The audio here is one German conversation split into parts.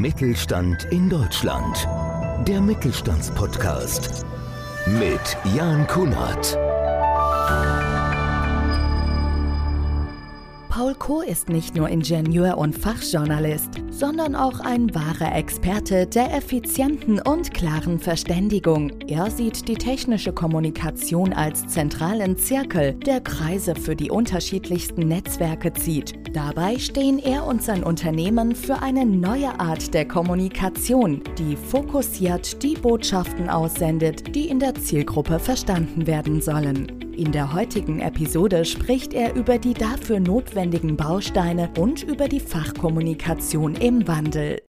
Mittelstand in Deutschland. Der Mittelstandspodcast mit Jan Kunert. Paul Koh ist nicht nur Ingenieur und Fachjournalist, sondern auch ein wahrer Experte der effizienten und klaren Verständigung. Er sieht die technische Kommunikation als zentralen Zirkel, der Kreise für die unterschiedlichsten Netzwerke zieht. Dabei stehen er und sein Unternehmen für eine neue Art der Kommunikation, die fokussiert die Botschaften aussendet, die in der Zielgruppe verstanden werden sollen. In der heutigen Episode spricht er über die dafür notwendigen Bausteine und über die Fachkommunikation im Wandel.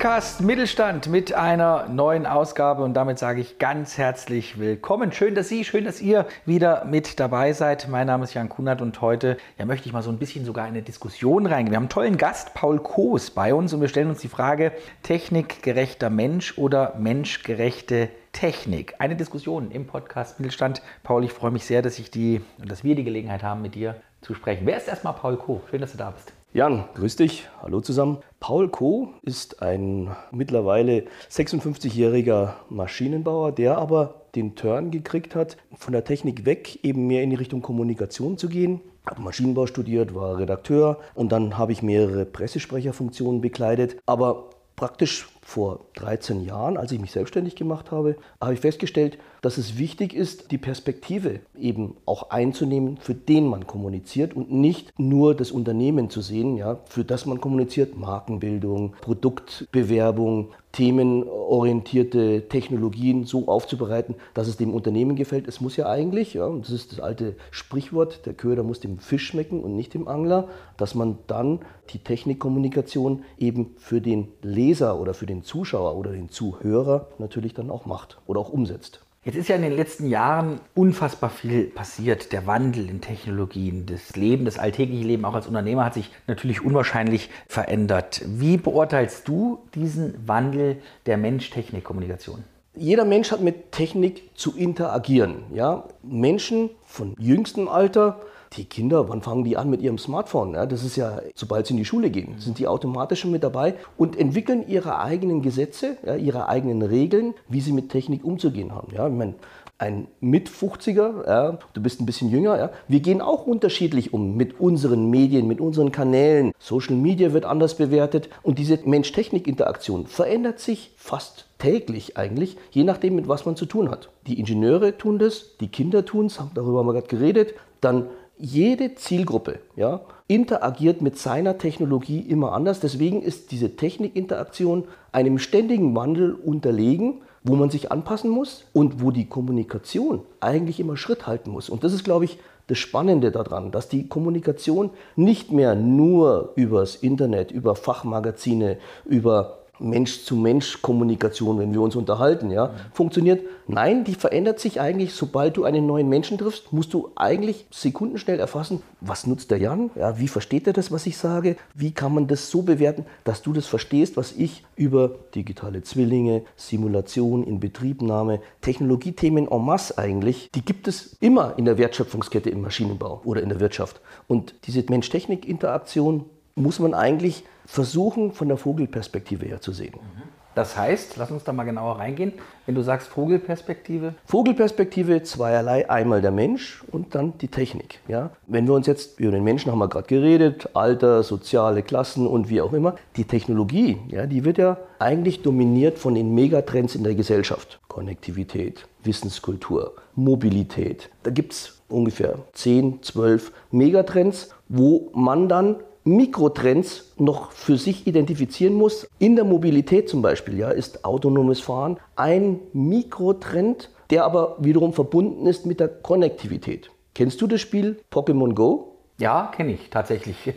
Podcast Mittelstand mit einer neuen Ausgabe und damit sage ich ganz herzlich willkommen. Schön, dass Sie, schön, dass ihr wieder mit dabei seid. Mein Name ist Jan Kunert und heute ja, möchte ich mal so ein bisschen sogar in eine Diskussion reingehen. Wir haben einen tollen Gast, Paul Koos, bei uns und wir stellen uns die Frage, technikgerechter Mensch oder menschgerechte Technik. Eine Diskussion im Podcast Mittelstand. Paul, ich freue mich sehr, dass ich die und dass wir die Gelegenheit haben, mit dir zu sprechen. Wer ist erstmal Paul Koh? Schön, dass du da bist. Jan, grüß dich. Hallo zusammen. Paul Koh ist ein mittlerweile 56-jähriger Maschinenbauer, der aber den Turn gekriegt hat, von der Technik weg eben mehr in die Richtung Kommunikation zu gehen. Habe Maschinenbau studiert, war Redakteur und dann habe ich mehrere Pressesprecherfunktionen bekleidet. Aber praktisch vor 13 Jahren, als ich mich selbstständig gemacht habe, habe ich festgestellt, dass es wichtig ist, die Perspektive eben auch einzunehmen, für den man kommuniziert und nicht nur das Unternehmen zu sehen, ja, für das man kommuniziert, Markenbildung, Produktbewerbung, themenorientierte Technologien so aufzubereiten, dass es dem Unternehmen gefällt. Es muss ja eigentlich, ja, das ist das alte Sprichwort, der Köder muss dem Fisch schmecken und nicht dem Angler, dass man dann die Technikkommunikation eben für den Leser oder für den Zuschauer oder den Zuhörer natürlich dann auch macht oder auch umsetzt. Jetzt ist ja in den letzten Jahren unfassbar viel passiert. Der Wandel in Technologien, das Leben, das alltägliche Leben auch als Unternehmer hat sich natürlich unwahrscheinlich verändert. Wie beurteilst du diesen Wandel der Mensch-Technik-Kommunikation? Jeder Mensch hat mit Technik zu interagieren. Ja? Menschen von jüngstem Alter die Kinder, wann fangen die an mit ihrem Smartphone? Ja, das ist ja, sobald sie in die Schule gehen, sind die automatisch schon mit dabei und entwickeln ihre eigenen Gesetze, ja, ihre eigenen Regeln, wie sie mit Technik umzugehen haben. Ja, ich meine, ein Mit-50er, ja, du bist ein bisschen jünger, ja, wir gehen auch unterschiedlich um mit unseren Medien, mit unseren Kanälen. Social Media wird anders bewertet und diese Mensch-Technik-Interaktion verändert sich fast täglich eigentlich, je nachdem, mit was man zu tun hat. Die Ingenieure tun das, die Kinder tun es, darüber haben wir gerade geredet, dann jede Zielgruppe ja, interagiert mit seiner Technologie immer anders. Deswegen ist diese Technikinteraktion einem ständigen Wandel unterlegen, wo man sich anpassen muss und wo die Kommunikation eigentlich immer Schritt halten muss. Und das ist, glaube ich, das Spannende daran, dass die Kommunikation nicht mehr nur übers Internet, über Fachmagazine, über Mensch-zu-Mensch-Kommunikation, wenn wir uns unterhalten, ja, funktioniert. Nein, die verändert sich eigentlich, sobald du einen neuen Menschen triffst, musst du eigentlich sekundenschnell erfassen, was nutzt der Jan, ja, wie versteht er das, was ich sage, wie kann man das so bewerten, dass du das verstehst, was ich über digitale Zwillinge, Simulation, Inbetriebnahme, Technologiethemen en masse eigentlich, die gibt es immer in der Wertschöpfungskette im Maschinenbau oder in der Wirtschaft. Und diese Mensch-Technik-Interaktion muss man eigentlich versuchen, von der Vogelperspektive her zu sehen. Das heißt, lass uns da mal genauer reingehen, wenn du sagst Vogelperspektive. Vogelperspektive zweierlei, einmal der Mensch und dann die Technik. Ja? Wenn wir uns jetzt über den Menschen haben wir gerade geredet, Alter, soziale Klassen und wie auch immer. Die Technologie, ja, die wird ja eigentlich dominiert von den Megatrends in der Gesellschaft. Konnektivität, Wissenskultur, Mobilität. Da gibt es ungefähr 10, 12 Megatrends, wo man dann Mikrotrends noch für sich identifizieren muss. In der Mobilität zum Beispiel ja, ist autonomes Fahren ein Mikrotrend, der aber wiederum verbunden ist mit der Konnektivität. Kennst du das Spiel Pokémon Go? Ja, kenne ich tatsächlich.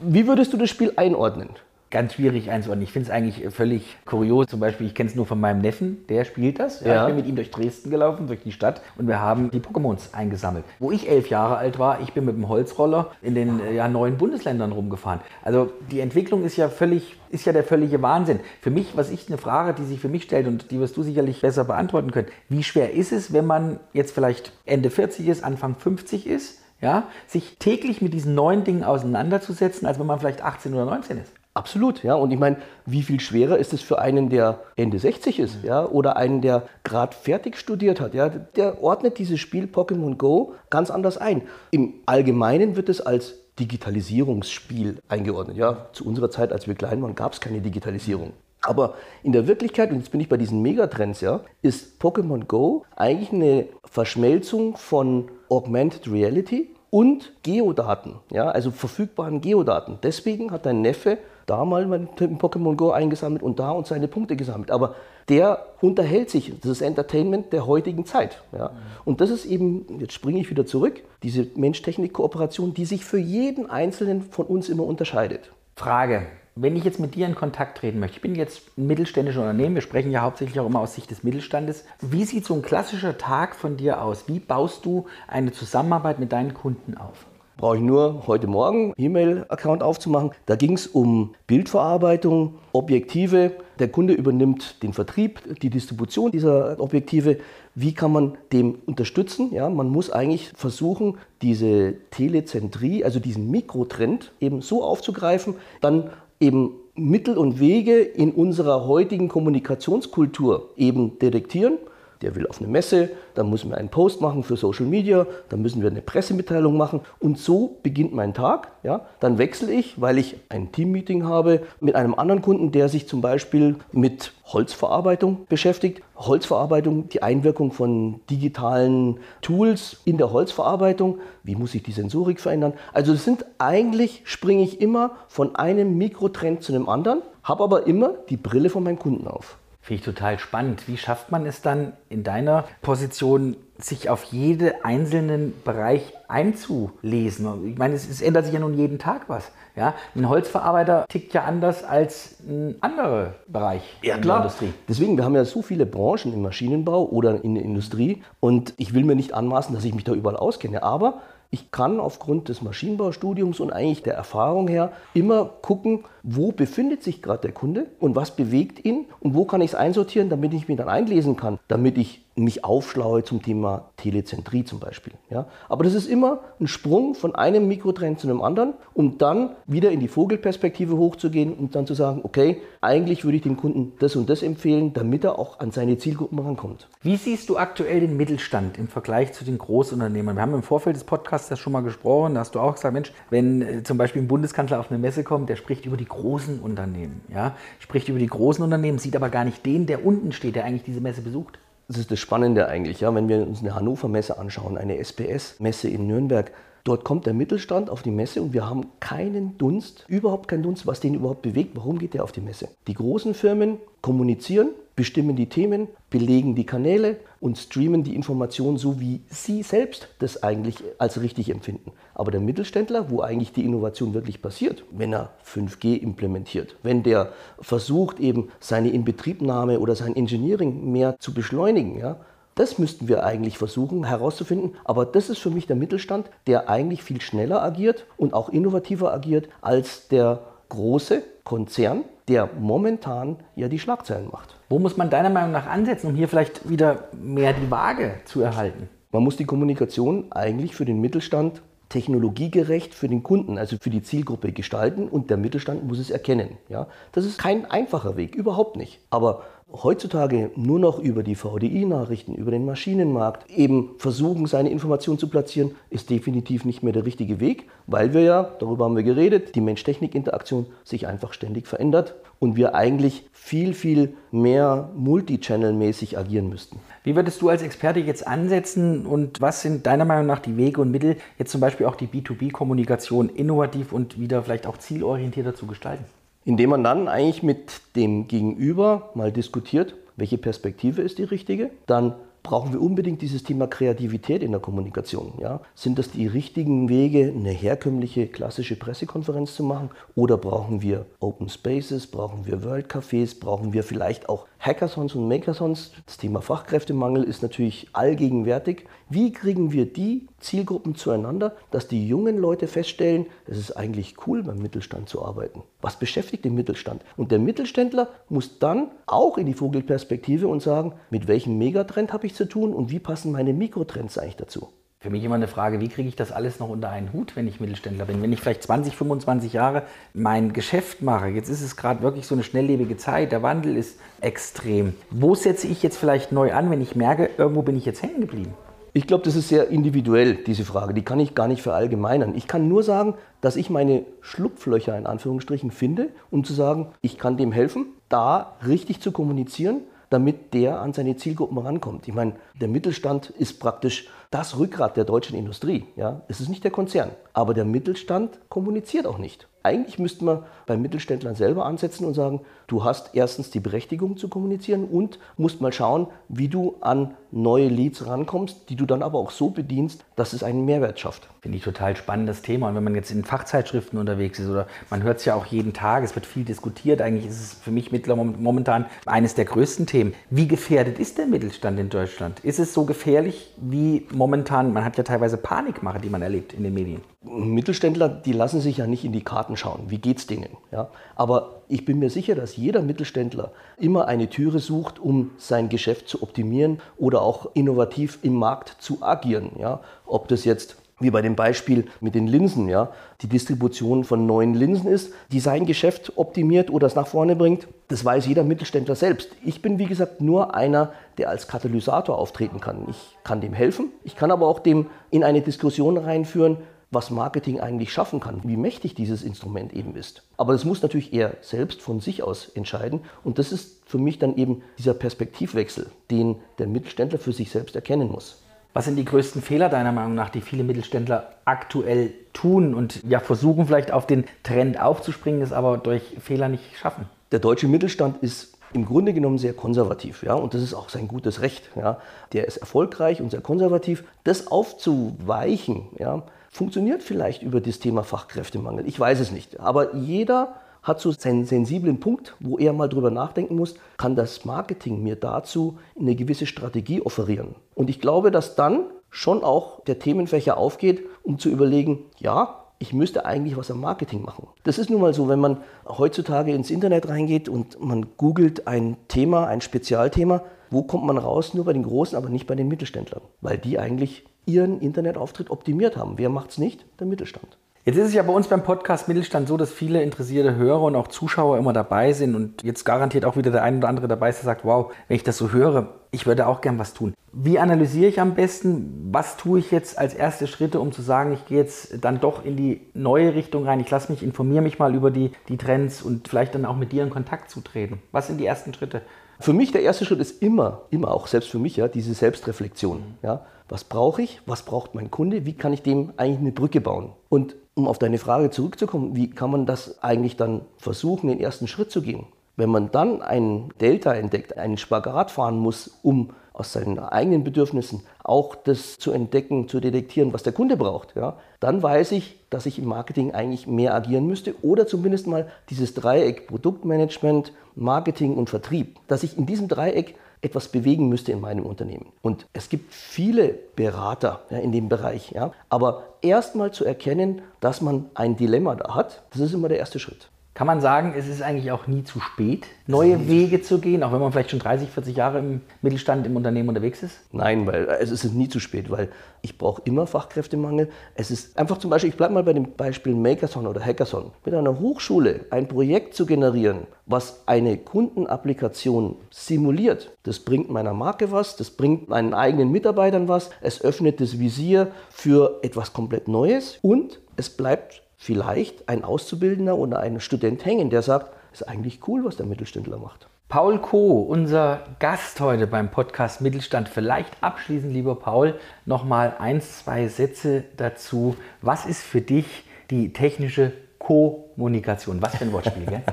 Wie würdest du das Spiel einordnen? Ganz schwierig einzuordnen. Ich finde es eigentlich völlig kurios. Zum Beispiel, ich kenne es nur von meinem Neffen, der spielt das. Ja. Ich bin mit ihm durch Dresden gelaufen, durch die Stadt und wir haben die Pokémons eingesammelt. Wo ich elf Jahre alt war, ich bin mit dem Holzroller in den äh, ja, neuen Bundesländern rumgefahren. Also die Entwicklung ist ja völlig, ist ja der völlige Wahnsinn. Für mich, was ich eine Frage, die sich für mich stellt und die wirst du sicherlich besser beantworten können. Wie schwer ist es, wenn man jetzt vielleicht Ende 40 ist, Anfang 50 ist? Ja, sich täglich mit diesen neuen Dingen auseinanderzusetzen, als wenn man vielleicht 18 oder 19 ist. Absolut, ja. Und ich meine, wie viel schwerer ist es für einen, der Ende 60 ist, ja, oder einen, der gerade fertig studiert hat, ja, der ordnet dieses Spiel Pokémon Go ganz anders ein. Im Allgemeinen wird es als Digitalisierungsspiel eingeordnet. Ja, zu unserer Zeit, als wir klein waren, gab es keine Digitalisierung. Aber in der Wirklichkeit, und jetzt bin ich bei diesen Megatrends, ja, ist Pokémon Go eigentlich eine Verschmelzung von Augmented Reality und Geodaten, ja, also verfügbaren Geodaten. Deswegen hat dein Neffe da mal dem Pokémon Go eingesammelt und da und seine Punkte gesammelt. Aber der unterhält sich, das ist Entertainment der heutigen Zeit. Ja. Und das ist eben, jetzt springe ich wieder zurück, diese Mensch-Technik-Kooperation, die sich für jeden Einzelnen von uns immer unterscheidet. Frage. Wenn ich jetzt mit dir in Kontakt treten möchte, ich bin jetzt ein mittelständisches Unternehmen, wir sprechen ja hauptsächlich auch immer aus Sicht des Mittelstandes. Wie sieht so ein klassischer Tag von dir aus? Wie baust du eine Zusammenarbeit mit deinen Kunden auf? Brauche ich nur heute Morgen E-Mail-Account aufzumachen. Da ging es um Bildverarbeitung, Objektive. Der Kunde übernimmt den Vertrieb, die Distribution dieser Objektive. Wie kann man dem unterstützen? Ja, man muss eigentlich versuchen, diese Telezentrie, also diesen Mikrotrend eben so aufzugreifen, dann eben Mittel und Wege in unserer heutigen Kommunikationskultur eben detektieren. Der will auf eine Messe, dann müssen wir einen Post machen für Social Media, dann müssen wir eine Pressemitteilung machen und so beginnt mein Tag. Ja? Dann wechsle ich, weil ich ein Teammeeting habe mit einem anderen Kunden, der sich zum Beispiel mit Holzverarbeitung beschäftigt. Holzverarbeitung, die Einwirkung von digitalen Tools in der Holzverarbeitung. Wie muss sich die Sensorik verändern? Also es sind eigentlich, springe ich immer von einem Mikrotrend zu einem anderen, habe aber immer die Brille von meinem Kunden auf. Finde ich total spannend. Wie schafft man es dann in deiner Position, sich auf jeden einzelnen Bereich einzulesen? Ich meine, es, es ändert sich ja nun jeden Tag was. Ja? Ein Holzverarbeiter tickt ja anders als ein anderer Bereich in der Industrie. Deswegen, wir haben ja so viele Branchen im Maschinenbau oder in der Industrie und ich will mir nicht anmaßen, dass ich mich da überall auskenne, aber ich kann aufgrund des Maschinenbaustudiums und eigentlich der Erfahrung her immer gucken, wo befindet sich gerade der Kunde und was bewegt ihn und wo kann ich es einsortieren, damit ich mich dann einlesen kann, damit ich mich aufschlaue zum Thema Telezentrie zum Beispiel. Ja? Aber das ist immer ein Sprung von einem Mikrotrend zu einem anderen, um dann wieder in die Vogelperspektive hochzugehen und dann zu sagen, okay, eigentlich würde ich dem Kunden das und das empfehlen, damit er auch an seine Zielgruppen rankommt. Wie siehst du aktuell den Mittelstand im Vergleich zu den Großunternehmern? Wir haben im Vorfeld des Podcasts das schon mal gesprochen, da hast du auch gesagt, Mensch, wenn äh, zum Beispiel ein Bundeskanzler auf eine Messe kommt, der spricht über die großen Unternehmen, ja? spricht über die großen Unternehmen, sieht aber gar nicht den, der unten steht, der eigentlich diese Messe besucht. Das ist das Spannende eigentlich, ja, wenn wir uns eine Hannover-Messe anschauen, eine SPS-Messe in Nürnberg. Dort kommt der Mittelstand auf die Messe und wir haben keinen Dunst, überhaupt keinen Dunst, was den überhaupt bewegt. Warum geht der auf die Messe? Die großen Firmen kommunizieren, bestimmen die Themen, belegen die Kanäle und streamen die Informationen so, wie sie selbst das eigentlich als richtig empfinden. Aber der Mittelständler, wo eigentlich die Innovation wirklich passiert, wenn er 5G implementiert, wenn der versucht eben seine Inbetriebnahme oder sein Engineering mehr zu beschleunigen, ja, das müssten wir eigentlich versuchen herauszufinden. Aber das ist für mich der Mittelstand, der eigentlich viel schneller agiert und auch innovativer agiert als der große Konzern, der momentan ja die Schlagzeilen macht. Wo muss man deiner Meinung nach ansetzen, um hier vielleicht wieder mehr die Waage zu erhalten? Man muss die Kommunikation eigentlich für den Mittelstand technologiegerecht für den Kunden, also für die Zielgruppe gestalten und der Mittelstand muss es erkennen. Ja? Das ist kein einfacher Weg, überhaupt nicht. Aber heutzutage nur noch über die VDI-Nachrichten, über den Maschinenmarkt eben versuchen, seine Informationen zu platzieren, ist definitiv nicht mehr der richtige Weg, weil wir ja, darüber haben wir geredet, die Mensch-Technik-Interaktion sich einfach ständig verändert und wir eigentlich viel, viel mehr multichannel-mäßig agieren müssten. Wie würdest du als Experte jetzt ansetzen und was sind deiner Meinung nach die Wege und Mittel, jetzt zum Beispiel auch die B2B-Kommunikation innovativ und wieder vielleicht auch zielorientierter zu gestalten? Indem man dann eigentlich mit dem Gegenüber mal diskutiert, welche Perspektive ist die richtige, dann brauchen wir unbedingt dieses Thema Kreativität in der Kommunikation. Ja? Sind das die richtigen Wege, eine herkömmliche klassische Pressekonferenz zu machen? Oder brauchen wir Open Spaces, brauchen wir World Cafés, brauchen wir vielleicht auch Hackathons und Makersons? Das Thema Fachkräftemangel ist natürlich allgegenwärtig. Wie kriegen wir die Zielgruppen zueinander, dass die jungen Leute feststellen, es ist eigentlich cool, beim Mittelstand zu arbeiten? Was beschäftigt den Mittelstand? Und der Mittelständler muss dann auch in die Vogelperspektive und sagen, mit welchem Megatrend habe ich zu tun und wie passen meine Mikrotrends eigentlich dazu? Für mich immer eine Frage, wie kriege ich das alles noch unter einen Hut, wenn ich Mittelständler bin? Wenn ich vielleicht 20, 25 Jahre mein Geschäft mache, jetzt ist es gerade wirklich so eine schnelllebige Zeit, der Wandel ist extrem. Wo setze ich jetzt vielleicht neu an, wenn ich merke, irgendwo bin ich jetzt hängen geblieben? Ich glaube, das ist sehr individuell, diese Frage. Die kann ich gar nicht verallgemeinern. Ich kann nur sagen, dass ich meine Schlupflöcher in Anführungsstrichen finde, um zu sagen, ich kann dem helfen, da richtig zu kommunizieren, damit der an seine Zielgruppen rankommt. Ich meine, der Mittelstand ist praktisch das Rückgrat der deutschen Industrie. Ja? Es ist nicht der Konzern, aber der Mittelstand kommuniziert auch nicht. Eigentlich müsste man beim Mittelständlern selber ansetzen und sagen, du hast erstens die Berechtigung zu kommunizieren und musst mal schauen, wie du an neue Leads rankommst, die du dann aber auch so bedienst, dass es einen Mehrwert schafft. Finde ich total spannendes Thema. Und wenn man jetzt in Fachzeitschriften unterwegs ist oder man hört es ja auch jeden Tag, es wird viel diskutiert. Eigentlich ist es für mich momentan eines der größten Themen. Wie gefährdet ist der Mittelstand in Deutschland? Ist es so gefährlich wie momentan? Man hat ja teilweise Panikmache, die man erlebt in den Medien. Mittelständler, die lassen sich ja nicht in die Karten schauen. Wie geht es denen? Ja? Aber ich bin mir sicher, dass jeder Mittelständler immer eine Türe sucht, um sein Geschäft zu optimieren oder auch innovativ im Markt zu agieren. Ja? Ob das jetzt wie bei dem Beispiel mit den Linsen, ja, die Distribution von neuen Linsen ist, die sein Geschäft optimiert oder es nach vorne bringt, das weiß jeder Mittelständler selbst. Ich bin, wie gesagt, nur einer, der als Katalysator auftreten kann. Ich kann dem helfen, ich kann aber auch dem in eine Diskussion reinführen, was Marketing eigentlich schaffen kann, wie mächtig dieses Instrument eben ist. Aber das muss natürlich er selbst von sich aus entscheiden und das ist für mich dann eben dieser Perspektivwechsel, den der Mittelständler für sich selbst erkennen muss. Was sind die größten Fehler deiner Meinung nach, die viele Mittelständler aktuell tun und ja versuchen vielleicht auf den Trend aufzuspringen, es aber durch Fehler nicht schaffen? Der deutsche Mittelstand ist im Grunde genommen sehr konservativ, ja, und das ist auch sein gutes Recht, ja. Der ist erfolgreich und sehr konservativ. Das aufzuweichen, ja, funktioniert vielleicht über das Thema Fachkräftemangel. Ich weiß es nicht. Aber jeder hat so seinen sensiblen Punkt, wo er mal drüber nachdenken muss, kann das Marketing mir dazu eine gewisse Strategie offerieren? Und ich glaube, dass dann schon auch der Themenfächer aufgeht, um zu überlegen, ja, ich müsste eigentlich was am Marketing machen. Das ist nun mal so, wenn man heutzutage ins Internet reingeht und man googelt ein Thema, ein Spezialthema, wo kommt man raus? Nur bei den Großen, aber nicht bei den Mittelständlern, weil die eigentlich ihren Internetauftritt optimiert haben. Wer macht es nicht? Der Mittelstand. Jetzt ist es ja bei uns beim Podcast Mittelstand so, dass viele interessierte Hörer und auch Zuschauer immer dabei sind und jetzt garantiert auch wieder der ein oder andere dabei ist, der sagt, wow, wenn ich das so höre, ich würde auch gern was tun. Wie analysiere ich am besten, was tue ich jetzt als erste Schritte, um zu sagen, ich gehe jetzt dann doch in die neue Richtung rein, ich lasse mich, informiere mich mal über die, die Trends und vielleicht dann auch mit dir in Kontakt zu treten. Was sind die ersten Schritte? Für mich der erste Schritt ist immer, immer auch selbst für mich, ja, diese Selbstreflexion. Ja. Was brauche ich? Was braucht mein Kunde? Wie kann ich dem eigentlich eine Brücke bauen? Und um auf deine Frage zurückzukommen, wie kann man das eigentlich dann versuchen, den ersten Schritt zu gehen? Wenn man dann einen Delta entdeckt, einen Spagat fahren muss, um aus seinen eigenen Bedürfnissen auch das zu entdecken, zu detektieren, was der Kunde braucht, ja, dann weiß ich, dass ich im Marketing eigentlich mehr agieren müsste oder zumindest mal dieses Dreieck Produktmanagement, Marketing und Vertrieb, dass ich in diesem Dreieck etwas bewegen müsste in meinem Unternehmen. Und es gibt viele Berater ja, in dem Bereich. Ja. Aber erstmal zu erkennen, dass man ein Dilemma da hat, das ist immer der erste Schritt. Kann man sagen, es ist eigentlich auch nie zu spät, neue Wege zu gehen, auch wenn man vielleicht schon 30, 40 Jahre im Mittelstand, im Unternehmen unterwegs ist? Nein, weil es ist nie zu spät, weil ich brauche immer Fachkräftemangel. Es ist einfach zum Beispiel, ich bleibe mal bei dem Beispiel Makerson oder Hackathon, mit einer Hochschule ein Projekt zu generieren, was eine Kundenapplikation simuliert. Das bringt meiner Marke was, das bringt meinen eigenen Mitarbeitern was, es öffnet das Visier für etwas komplett Neues und es bleibt vielleicht ein Auszubildender oder ein Student hängen, der sagt, ist eigentlich cool, was der Mittelständler macht. Paul Koh, unser Gast heute beim Podcast Mittelstand. Vielleicht abschließend, lieber Paul, nochmal ein, zwei Sätze dazu. Was ist für dich die technische Kommunikation? Was für ein Wortspiel, gell?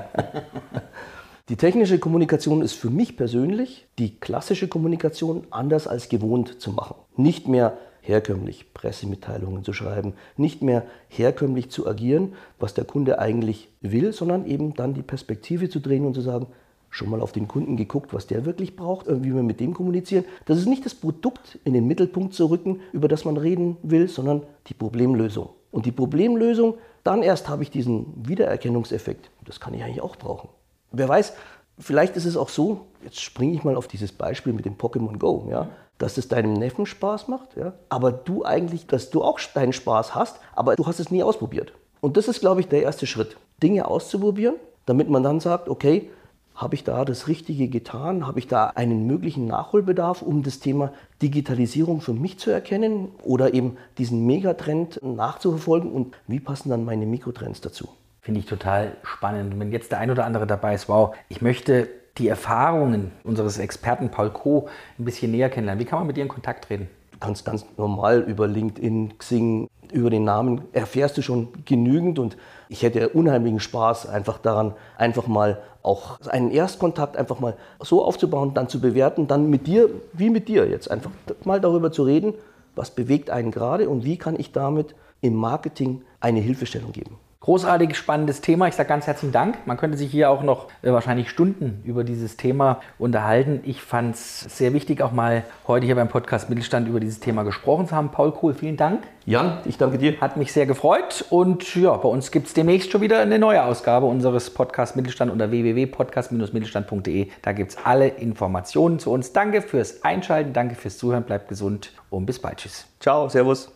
Die technische Kommunikation ist für mich persönlich die klassische Kommunikation anders als gewohnt zu machen. Nicht mehr herkömmlich Pressemitteilungen zu schreiben, nicht mehr herkömmlich zu agieren, was der Kunde eigentlich will, sondern eben dann die Perspektive zu drehen und zu sagen, schon mal auf den Kunden geguckt, was der wirklich braucht, wie wir mit dem kommunizieren. Das ist nicht das Produkt in den Mittelpunkt zu rücken, über das man reden will, sondern die Problemlösung. Und die Problemlösung, dann erst habe ich diesen Wiedererkennungseffekt. Das kann ich eigentlich auch brauchen. Wer weiß, vielleicht ist es auch so, jetzt springe ich mal auf dieses Beispiel mit dem Pokémon Go, ja, dass es deinem Neffen Spaß macht, ja, aber du eigentlich, dass du auch deinen Spaß hast, aber du hast es nie ausprobiert. Und das ist, glaube ich, der erste Schritt, Dinge auszuprobieren, damit man dann sagt, okay, habe ich da das Richtige getan? Habe ich da einen möglichen Nachholbedarf, um das Thema Digitalisierung für mich zu erkennen oder eben diesen Megatrend nachzuverfolgen? Und wie passen dann meine Mikrotrends dazu? Finde ich total spannend. Wenn jetzt der ein oder andere dabei ist, wow, ich möchte die Erfahrungen unseres Experten Paul Koh ein bisschen näher kennenlernen. Wie kann man mit dir in Kontakt treten? Du kannst ganz normal über LinkedIn, Xing, über den Namen erfährst du schon genügend und ich hätte unheimlichen Spaß einfach daran, einfach mal auch einen Erstkontakt einfach mal so aufzubauen, dann zu bewerten, dann mit dir, wie mit dir jetzt, einfach mal darüber zu reden, was bewegt einen gerade und wie kann ich damit im Marketing eine Hilfestellung geben. Großartig spannendes Thema. Ich sage ganz herzlichen Dank. Man könnte sich hier auch noch äh, wahrscheinlich Stunden über dieses Thema unterhalten. Ich fand es sehr wichtig, auch mal heute hier beim Podcast Mittelstand über dieses Thema gesprochen zu haben. Paul Kohl, vielen Dank. Jan, ich danke dir. Hat mich sehr gefreut. Und ja, bei uns gibt es demnächst schon wieder eine neue Ausgabe unseres Podcast Mittelstand unter www.podcast-mittelstand.de. Da gibt es alle Informationen zu uns. Danke fürs Einschalten, danke fürs Zuhören. Bleibt gesund und bis bald. Tschüss. Ciao, Servus.